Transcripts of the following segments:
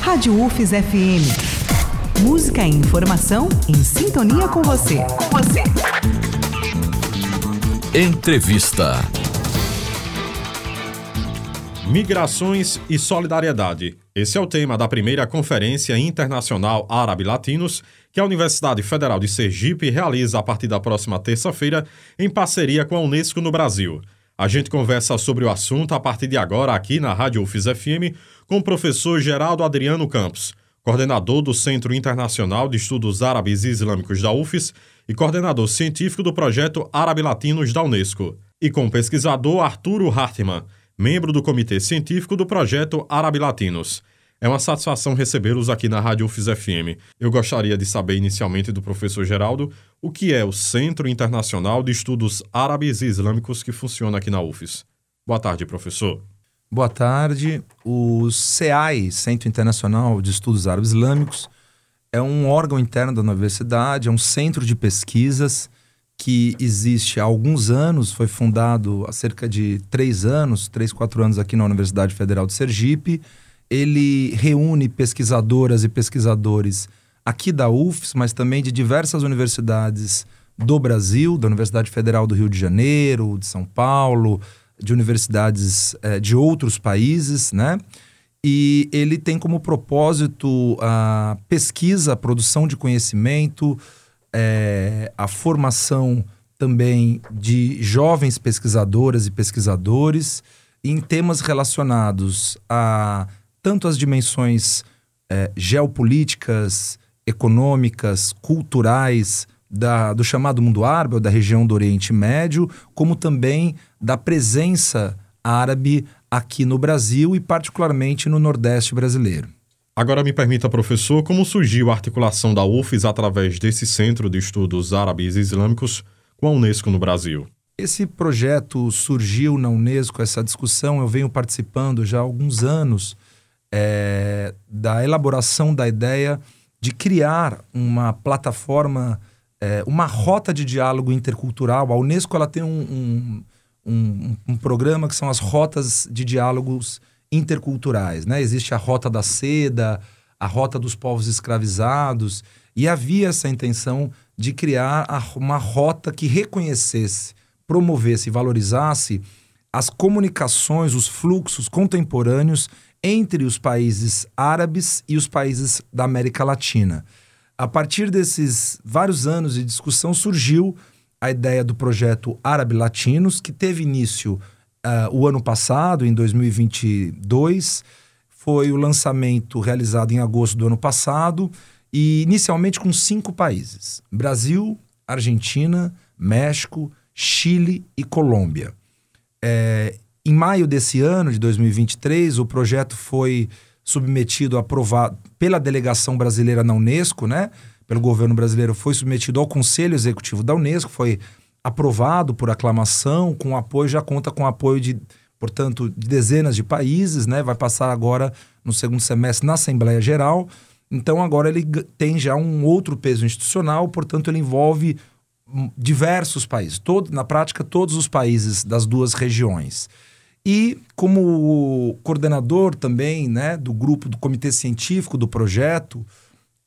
Rádio UFES FM. Música e informação em sintonia com você. Com você. Entrevista. Migrações e solidariedade. Esse é o tema da primeira Conferência Internacional Árabe Latinos que a Universidade Federal de Sergipe realiza a partir da próxima terça-feira em parceria com a Unesco no Brasil. A gente conversa sobre o assunto a partir de agora aqui na Rádio UFIS FM com o professor Geraldo Adriano Campos, coordenador do Centro Internacional de Estudos Árabes e Islâmicos da UFES e coordenador científico do projeto Árabe Latinos da Unesco, e com o pesquisador Arturo Hartmann, membro do Comitê Científico do Projeto Árabe Latinos. É uma satisfação recebê-los aqui na Rádio UFIS FM. Eu gostaria de saber inicialmente do professor Geraldo o que é o Centro Internacional de Estudos Árabes e Islâmicos que funciona aqui na UFIS. Boa tarde, professor. Boa tarde. O CEAI, Centro Internacional de Estudos Árabes Islâmicos, é um órgão interno da universidade, é um centro de pesquisas que existe há alguns anos, foi fundado há cerca de três anos, três, quatro anos aqui na Universidade Federal de Sergipe. Ele reúne pesquisadoras e pesquisadores aqui da UFS, mas também de diversas universidades do Brasil, da Universidade Federal do Rio de Janeiro, de São Paulo, de universidades eh, de outros países, né? E ele tem como propósito a pesquisa, a produção de conhecimento, é, a formação também de jovens pesquisadoras e pesquisadores em temas relacionados a tanto as dimensões é, geopolíticas, econômicas, culturais da, do chamado mundo árabe ou da região do Oriente Médio, como também da presença árabe aqui no Brasil e particularmente no Nordeste brasileiro. Agora me permita, professor, como surgiu a articulação da UFES através desse Centro de Estudos Árabes e Islâmicos com a Unesco no Brasil? Esse projeto surgiu na Unesco, essa discussão eu venho participando já há alguns anos é, da elaboração da ideia de criar uma plataforma, é, uma rota de diálogo intercultural. A Unesco ela tem um, um, um, um programa que são as rotas de diálogos interculturais. Né? Existe a Rota da Seda, a Rota dos Povos Escravizados, e havia essa intenção de criar uma rota que reconhecesse, promovesse e valorizasse as comunicações, os fluxos contemporâneos entre os países árabes e os países da América Latina. A partir desses vários anos de discussão surgiu a ideia do projeto Árabe Latinos, que teve início uh, o ano passado, em 2022, foi o lançamento realizado em agosto do ano passado, e inicialmente com cinco países: Brasil, Argentina, México, Chile e Colômbia. É, em maio desse ano, de 2023, o projeto foi submetido, aprovado pela delegação brasileira na Unesco, né? Pelo governo brasileiro, foi submetido ao Conselho Executivo da Unesco, foi aprovado por aclamação, com apoio, já conta com apoio de, portanto, de dezenas de países, né? Vai passar agora no segundo semestre na Assembleia Geral. Então agora ele tem já um outro peso institucional, portanto ele envolve hum, diversos países, todo, na prática todos os países das duas regiões. E como coordenador também né, do grupo do comitê científico do projeto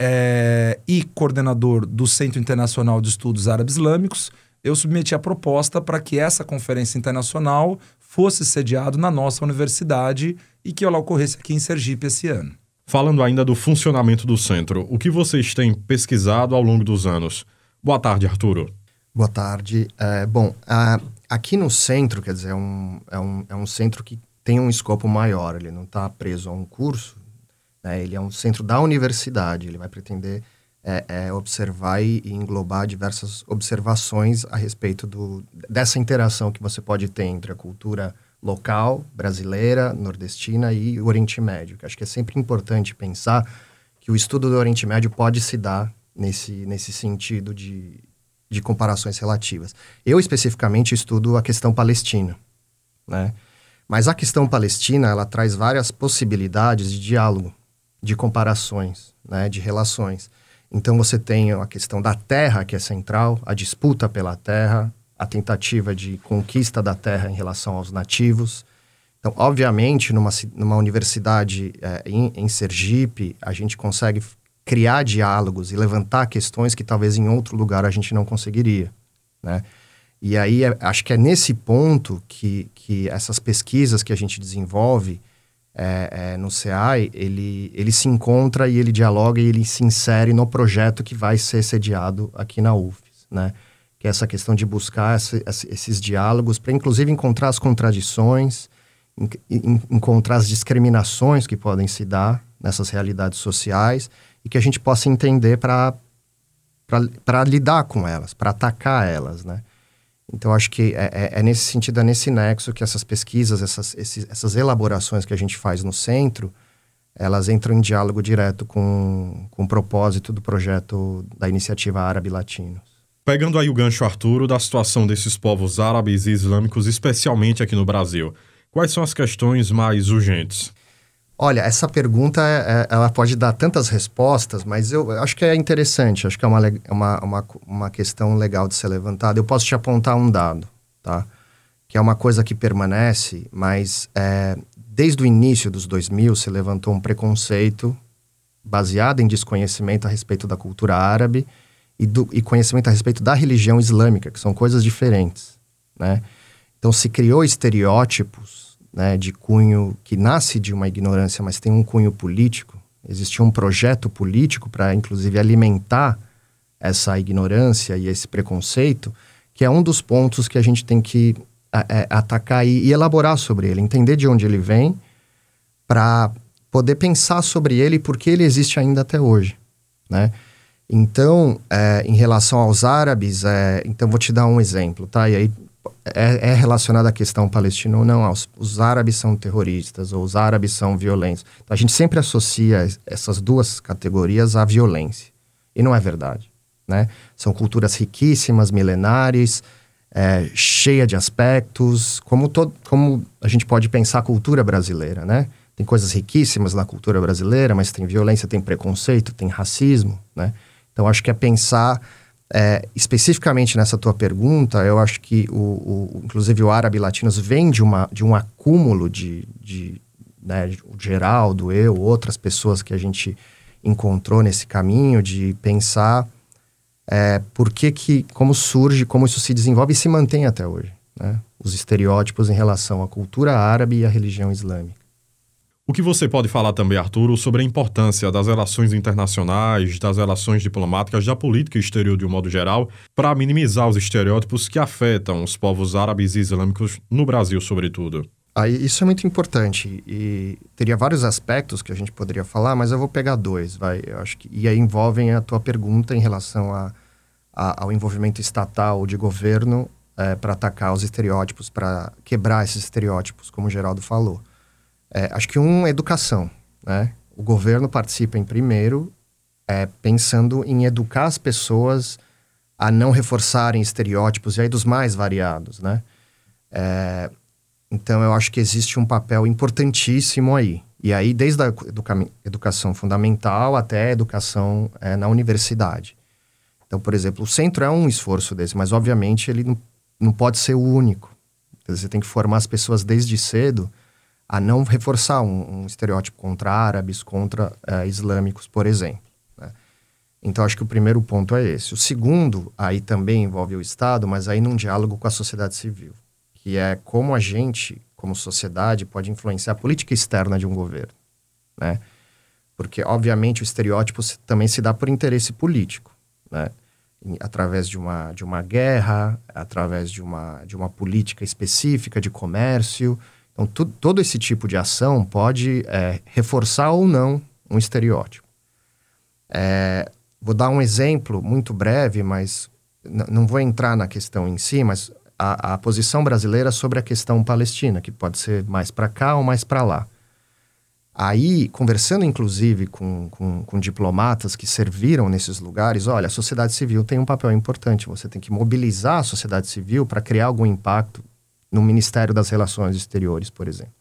é, e coordenador do Centro Internacional de Estudos Árabes Islâmicos, eu submeti a proposta para que essa conferência internacional fosse sediado na nossa universidade e que ela ocorresse aqui em Sergipe esse ano. Falando ainda do funcionamento do centro, o que vocês têm pesquisado ao longo dos anos? Boa tarde, Arturo. Boa tarde. É, bom, a, aqui no centro, quer dizer, é um, é, um, é um centro que tem um escopo maior, ele não está preso a um curso, né? ele é um centro da universidade, ele vai pretender é, é observar e, englobar diversas observações a respeito do, dessa interação que você pode ter entre a cultura local, brasileira, nordestina e o Oriente Médio. Que acho que é sempre importante pensar que o estudo do Oriente Médio pode se dar nesse, nesse sentido de, de comparações relativas. Eu, especificamente, estudo a questão palestina, né? Mas a questão palestina, ela traz várias possibilidades de diálogo, de comparações, né? de relações. Então você tem a questão da terra, que é central, a disputa pela terra, a tentativa de conquista da terra em relação aos nativos. Então, obviamente, numa, numa universidade é, em, em Sergipe, a gente consegue criar diálogos e levantar questões que talvez em outro lugar a gente não conseguiria, né? E aí, é, acho que é nesse ponto que, que essas pesquisas que a gente desenvolve é, é, no CEAI, ele, ele se encontra e ele dialoga e ele se insere no projeto que vai ser sediado aqui na UFES, né? Que é essa questão de buscar essa, esses diálogos para, inclusive, encontrar as contradições, encontrar as discriminações que podem se dar nessas realidades sociais e que a gente possa entender para lidar com elas, para atacar elas, né? Então, acho que é, é, é, nesse sentido, é nesse nexo que essas pesquisas, essas, esses, essas elaborações que a gente faz no centro, elas entram em diálogo direto com, com o propósito do projeto da Iniciativa Árabe Latinos. Pegando aí o gancho, Arturo, da situação desses povos árabes e islâmicos, especialmente aqui no Brasil, quais são as questões mais urgentes? Olha, essa pergunta é, é, ela pode dar tantas respostas, mas eu acho que é interessante, acho que é uma, uma, uma, uma questão legal de ser levantada. Eu posso te apontar um dado, tá? Que é uma coisa que permanece, mas é, desde o início dos 2000 se levantou um preconceito baseado em desconhecimento a respeito da cultura árabe e, do, e conhecimento a respeito da religião islâmica, que são coisas diferentes, né? Então se criou estereótipos né, de cunho que nasce de uma ignorância, mas tem um cunho político. Existia um projeto político para, inclusive, alimentar essa ignorância e esse preconceito, que é um dos pontos que a gente tem que é, atacar e, e, elaborar sobre ele, entender de onde ele vem, para poder pensar sobre ele e por que ele existe ainda até hoje, né? Então, é, em relação aos árabes, é, então vou te dar um exemplo, tá? E aí é, é relacionada à questão palestina ou não. Os, os, árabes são terroristas ou os árabes são violentos. Então, a gente sempre associa essas duas categorias à violência. E não é verdade. Né? São culturas riquíssimas, milenares, é, cheia de aspectos, como, todo, como a gente pode pensar a cultura brasileira, né? Tem coisas riquíssimas na cultura brasileira, mas tem violência, tem preconceito, tem racismo, né? Então, acho que é pensar é, especificamente nessa tua pergunta, eu acho que o, o, inclusive o árabe latinos vem de, uma, de um acúmulo de, de né, o Geraldo, eu, outras pessoas que a gente encontrou nesse caminho de pensar é, por que que, como surge, como isso se desenvolve e se mantém até hoje, né? Os estereótipos em relação à cultura árabe e à religião islâmica. O que você pode falar também, Arturo, sobre a importância das relações internacionais, das relações diplomáticas, da política exterior de um modo geral, para minimizar os estereótipos que afetam os povos árabes e islâmicos no Brasil, sobretudo? Aí, isso é muito importante e teria vários aspectos que a gente poderia falar, mas eu vou pegar dois, vai. Eu acho que e aí envolvem a tua pergunta em relação a, a ao envolvimento estatal de governo é, para atacar os estereótipos, para quebrar esses estereótipos, como o Geraldo falou. É, acho que um, educação, né? O governo participa em primeiro, é, pensando em educar as pessoas a não reforçarem estereótipos, e aí dos mais variados, né? É, então, eu acho que existe um papel importantíssimo aí. E aí, desde a educa educação fundamental até a educação é, na universidade. Então, por exemplo, o centro é um esforço desse, mas obviamente ele não, não pode ser o único. Você tem que formar as pessoas desde cedo a não reforçar um, um estereótipo contra árabes, contra uh, islâmicos, por exemplo. Né? Então, acho que o primeiro ponto é esse. O segundo, aí também envolve o Estado, mas aí num diálogo com a sociedade civil, que é como a gente, como sociedade, pode influenciar a política externa de um governo. Né? Porque, obviamente, o estereótipo também se dá por interesse político, né? através de uma, de uma guerra, através de uma, de uma política específica de comércio, então, tu, todo esse tipo de ação pode é, reforçar ou não um estereótipo. É, vou dar um exemplo muito breve, mas não vou entrar na questão em si, mas a, a, posição brasileira sobre a questão palestina, que pode ser mais para cá ou mais para lá. Aí, conversando inclusive com, com, com, diplomatas que serviram nesses lugares, olha, a sociedade civil tem um papel importante, você tem que mobilizar a sociedade civil para criar algum impacto no Ministério das Relações Exteriores, por exemplo.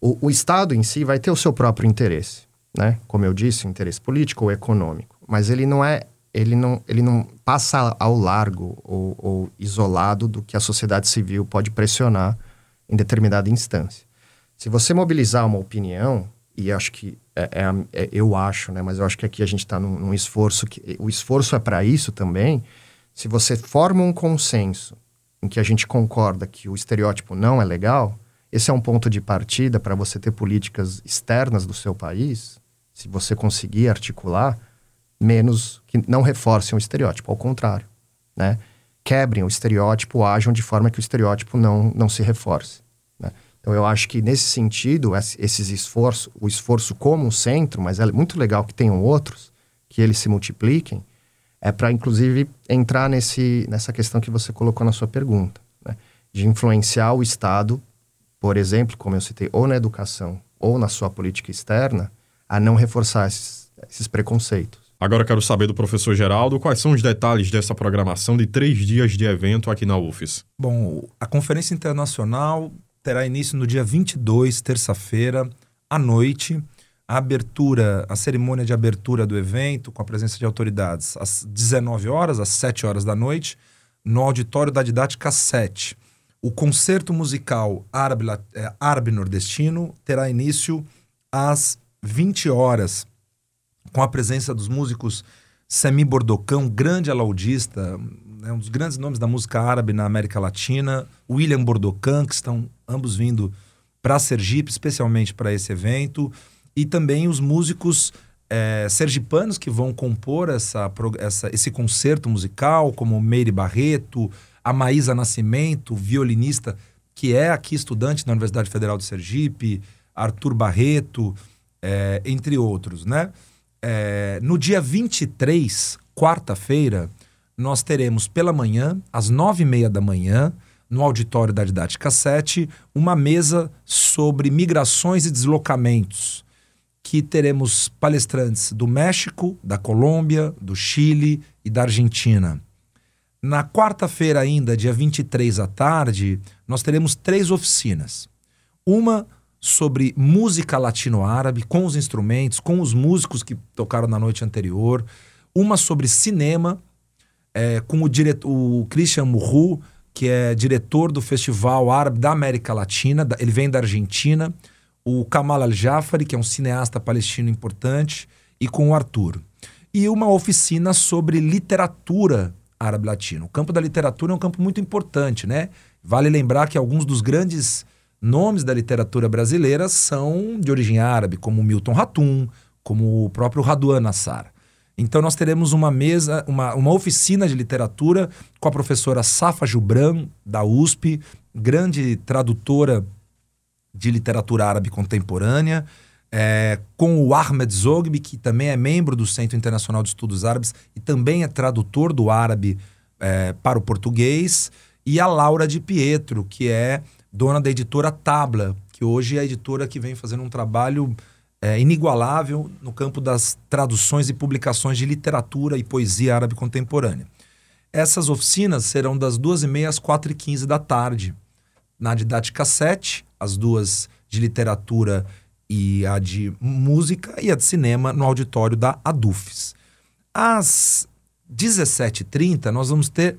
O, o, Estado em si vai ter o seu próprio interesse, né? Como eu disse, interesse político ou econômico, mas ele não é, ele não, ele não passa ao largo ou, ou isolado do que a sociedade civil pode pressionar em determinada instância. Se você mobilizar uma opinião, e acho que é, é, é eu acho, né? Mas eu acho que aqui a gente está num, num, esforço que o esforço é para isso também. Se você forma um consenso em que a gente concorda que o estereótipo não é legal, esse é um ponto de partida para você ter políticas externas do seu país. Se você conseguir articular, menos que não reforcem o estereótipo, ao contrário, né? Quebrem o estereótipo, ajam de forma que o estereótipo não, não se reforce. Né? Então eu acho que nesse sentido, esses esforços, o esforço como um centro, mas é muito legal que tenham outros, que eles se multipliquem, é para inclusive entrar nesse, nessa questão que você colocou na sua pergunta, né? de influenciar o Estado, por exemplo, como eu citei, ou na educação ou na sua política externa, a não reforçar esses, esses preconceitos. Agora quero saber do professor Geraldo quais são os detalhes dessa programação de três dias de evento aqui na UFES. Bom, a Conferência Internacional terá início no dia 22, terça-feira, à noite. A abertura, a cerimônia de abertura do evento, com a presença de autoridades, às 19 horas, às 7 horas da noite, no auditório da Didática 7. O concerto musical árabe, é, árabe nordestino terá início às 20 horas, com a presença dos músicos Semi Bordocão, grande alaudista, né, um dos grandes nomes da música árabe na América Latina, William Bordocan, que estão ambos vindo para Sergipe, especialmente para esse evento, e também os músicos é, sergipanos que vão compor essa, essa, esse concerto musical, como Meire Barreto, a Maísa Nascimento, violinista, que é aqui estudante na Universidade Federal de Sergipe, Arthur Barreto, é, entre outros, né? É, no dia 23, quarta-feira, nós teremos pela manhã, às nove e meia da manhã, no auditório da Didática 7, uma mesa sobre migrações e deslocamentos, que teremos palestrantes do México, da Colômbia, do Chile e da Argentina. Na quarta-feira, ainda, dia 23 à tarde, nós teremos três oficinas. Uma sobre música latino-árabe, com os instrumentos, com os músicos que tocaram na noite anterior. Uma sobre cinema, é, com o, diretor, o Christian Murru, que é diretor do Festival Árabe da América Latina, ele vem da Argentina, o Kamal Al-Jafari, que é um cineasta palestino importante, e com o Arthur. E uma oficina sobre literatura árabe latino. O campo da literatura é um campo muito importante, né? Vale lembrar que alguns dos grandes nomes da literatura brasileira são de origem árabe, como Milton Ratum, como o próprio Raduan Nassar. Então nós teremos uma mesa, uma, uma oficina de literatura com a professora Safa Jubran, da USP, grande tradutora de literatura árabe contemporânea, é, com o Ahmed Zogbi, que também é membro do Centro Internacional de Estudos Árabes e também é tradutor do árabe é, para o português, e a Laura de Pietro, que é dona da editora Tabla, que hoje é a editora que vem fazendo um trabalho é, inigualável no campo das traduções e publicações de literatura e poesia árabe contemporânea. Essas oficinas serão das 2h30 às 4h15 da tarde, na didática 7, as duas de literatura e a de música e a de cinema no auditório da ADUFES. Às 17h30, nós vamos ter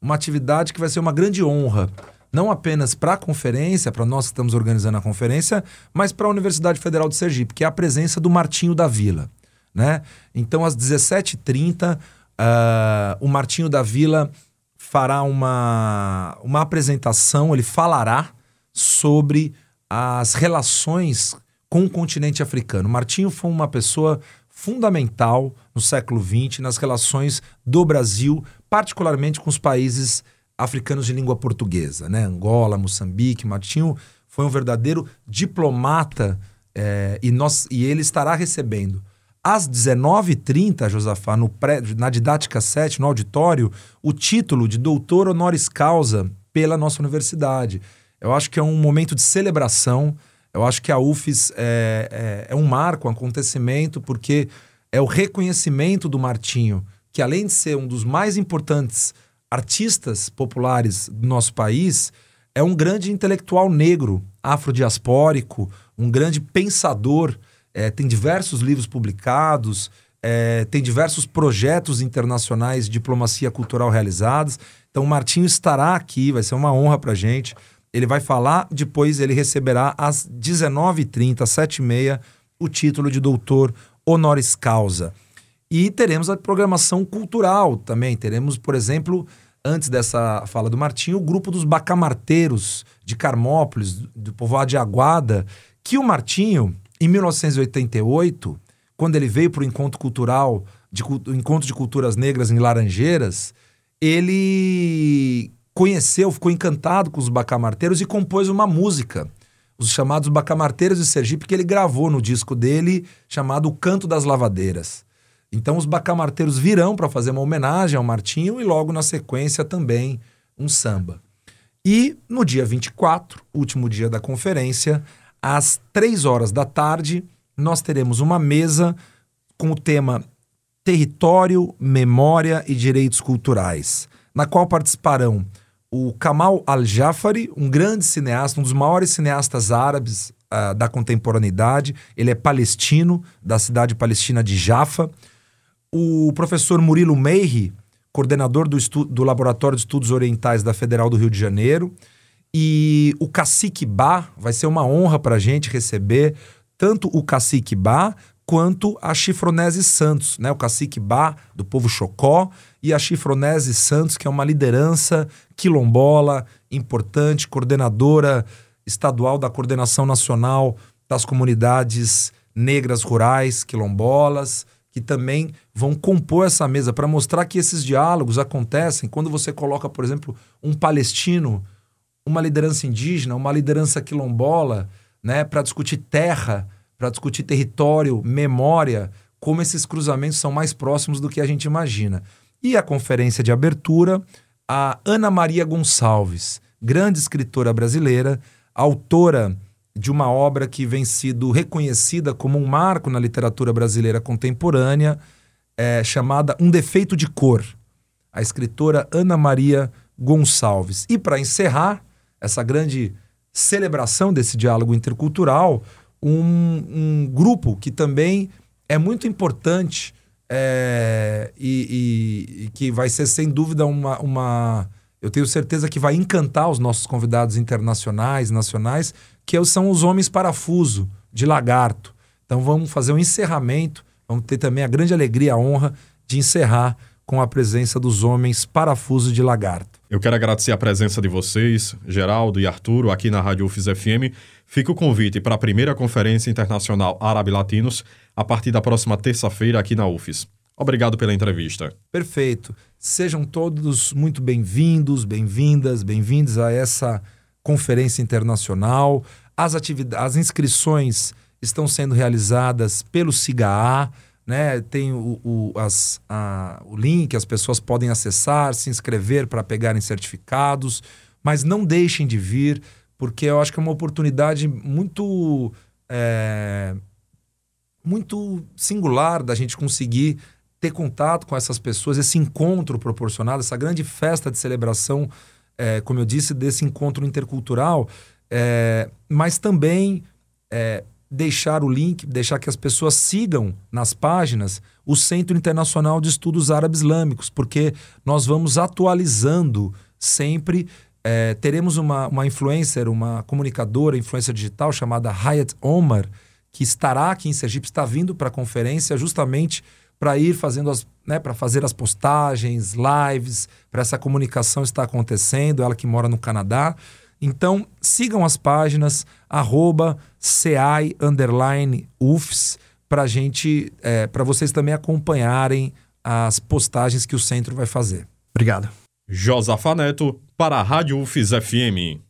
uma atividade que vai ser uma grande honra não apenas para a conferência, para nós que estamos organizando a conferência, mas para a Universidade Federal de Sergipe, que é a presença do Martinho da Vila. Né? Então, às 17h30, uh, ah, o Martinho da Vila fará uma, uma apresentação, ele falará sobre as relações com o continente africano. Martinho foi uma pessoa fundamental no século XX nas relações do Brasil, particularmente com os países africanos de língua portuguesa, né? Angola, Moçambique, Martinho foi um verdadeiro diplomata é, e, nós, e ele estará recebendo às 19h30, Josafá, no pré, na didática 7, no auditório, o título de doutor honoris causa pela nossa universidade. Eu acho que é um momento de celebração. Eu acho que a UFES é, é, é um marco, um acontecimento, porque é o reconhecimento do Martinho, que além de ser um dos mais importantes artistas populares do nosso país, é um grande intelectual negro, afrodiaspórico, um grande pensador. É, tem diversos livros publicados, é, tem diversos projetos internacionais de diplomacia cultural realizados. Então, o Martinho estará aqui, vai ser uma honra para gente. Ele vai falar, depois ele receberá às 19h30, 7h30, o título de doutor honoris causa. E teremos a programação cultural também. Teremos, por exemplo, antes dessa fala do Martinho, o grupo dos bacamarteiros de Carmópolis, do povoado de Aguada, que o Martinho, em 1988, quando ele veio para o encontro cultural, de, o encontro de culturas negras em Laranjeiras, ele conheceu, ficou encantado com os bacamarteiros e compôs uma música, os chamados bacamarteiros de Sergipe, que ele gravou no disco dele, chamado O Canto das Lavadeiras. Então os bacamarteiros virão para fazer uma homenagem ao Martinho e logo na sequência também um samba. E no dia 24, último dia da conferência, às três horas da tarde, nós teremos uma mesa com o tema Território, Memória e Direitos Culturais, na qual participarão o Kamal Al-Jafari, um grande cineasta, um dos maiores cineastas árabes uh, da contemporaneidade. Ele é palestino, da cidade palestina de Jaffa. O professor Murilo Meiri, coordenador do, do Laboratório de Estudos Orientais da Federal do Rio de Janeiro. E o Cacique Bá, vai ser uma honra para a gente receber tanto o Cacique Bá quanto a Chifronese Santos, né? O Cacique Bá, do povo Chocó, e a Chifronese Santos, que é uma liderança quilombola importante, coordenadora estadual da Coordenação Nacional das Comunidades Negras Rurais Quilombolas, que também vão compor essa mesa para mostrar que esses diálogos acontecem quando você coloca, por exemplo, um palestino, uma liderança indígena, uma liderança quilombola, né, para discutir terra, para discutir território, memória, como esses cruzamentos são mais próximos do que a gente imagina. E a conferência de abertura, a Ana Maria Gonçalves, grande escritora brasileira, autora de uma obra que vem sido reconhecida como um marco na literatura brasileira contemporânea, é, chamada Um Defeito de Cor, a escritora Ana Maria Gonçalves. E para encerrar essa grande celebração desse diálogo intercultural, um, um grupo que também é muito importante é, e, e, e, que vai ser sem dúvida uma, uma. Eu tenho certeza que vai encantar os nossos convidados internacionais, nacionais, que são os homens parafuso de lagarto. Então vamos fazer um encerramento, vamos ter também a grande alegria, a honra de encerrar com a presença dos homens parafuso de lagarto. Eu quero agradecer a presença de vocês, Geraldo e Arturo, aqui na Rádio UFIS FM. Fica o convite para a primeira Conferência Internacional Árabe Latinos a partir da próxima terça-feira aqui na UFIS. Obrigado pela entrevista. Perfeito. Sejam todos muito bem-vindos, bem-vindas, bem-vindos a essa conferência internacional. As, atividades, as inscrições estão sendo realizadas pelo SIGA, né? Tem o, o, as, a, o link, as pessoas podem acessar, se inscrever para pegarem certificados, mas não deixem de vir, porque eu acho que é uma oportunidade muito, é, muito singular da gente conseguir ter contato com essas pessoas, esse encontro proporcionado, essa grande festa de celebração é, como eu disse, desse encontro intercultural, é, mas também é, deixar o link, deixar que as pessoas sigam nas páginas o Centro Internacional de Estudos Árabes Islâmicos, porque nós vamos atualizando sempre. É, teremos uma, uma influencer, uma comunicadora, influencer digital chamada Hayat Omar, que estará aqui em Sergipe, está vindo para a conferência justamente para ir fazendo as, né, para fazer as postagens, lives, para essa comunicação estar acontecendo, ela que mora no Canadá. Então, sigam as páginas, arroba CI underline UFS, para gente, é, para vocês também acompanharem as postagens que o centro vai fazer. Obrigado. Josafa Neto, para a Rádio UFS FM.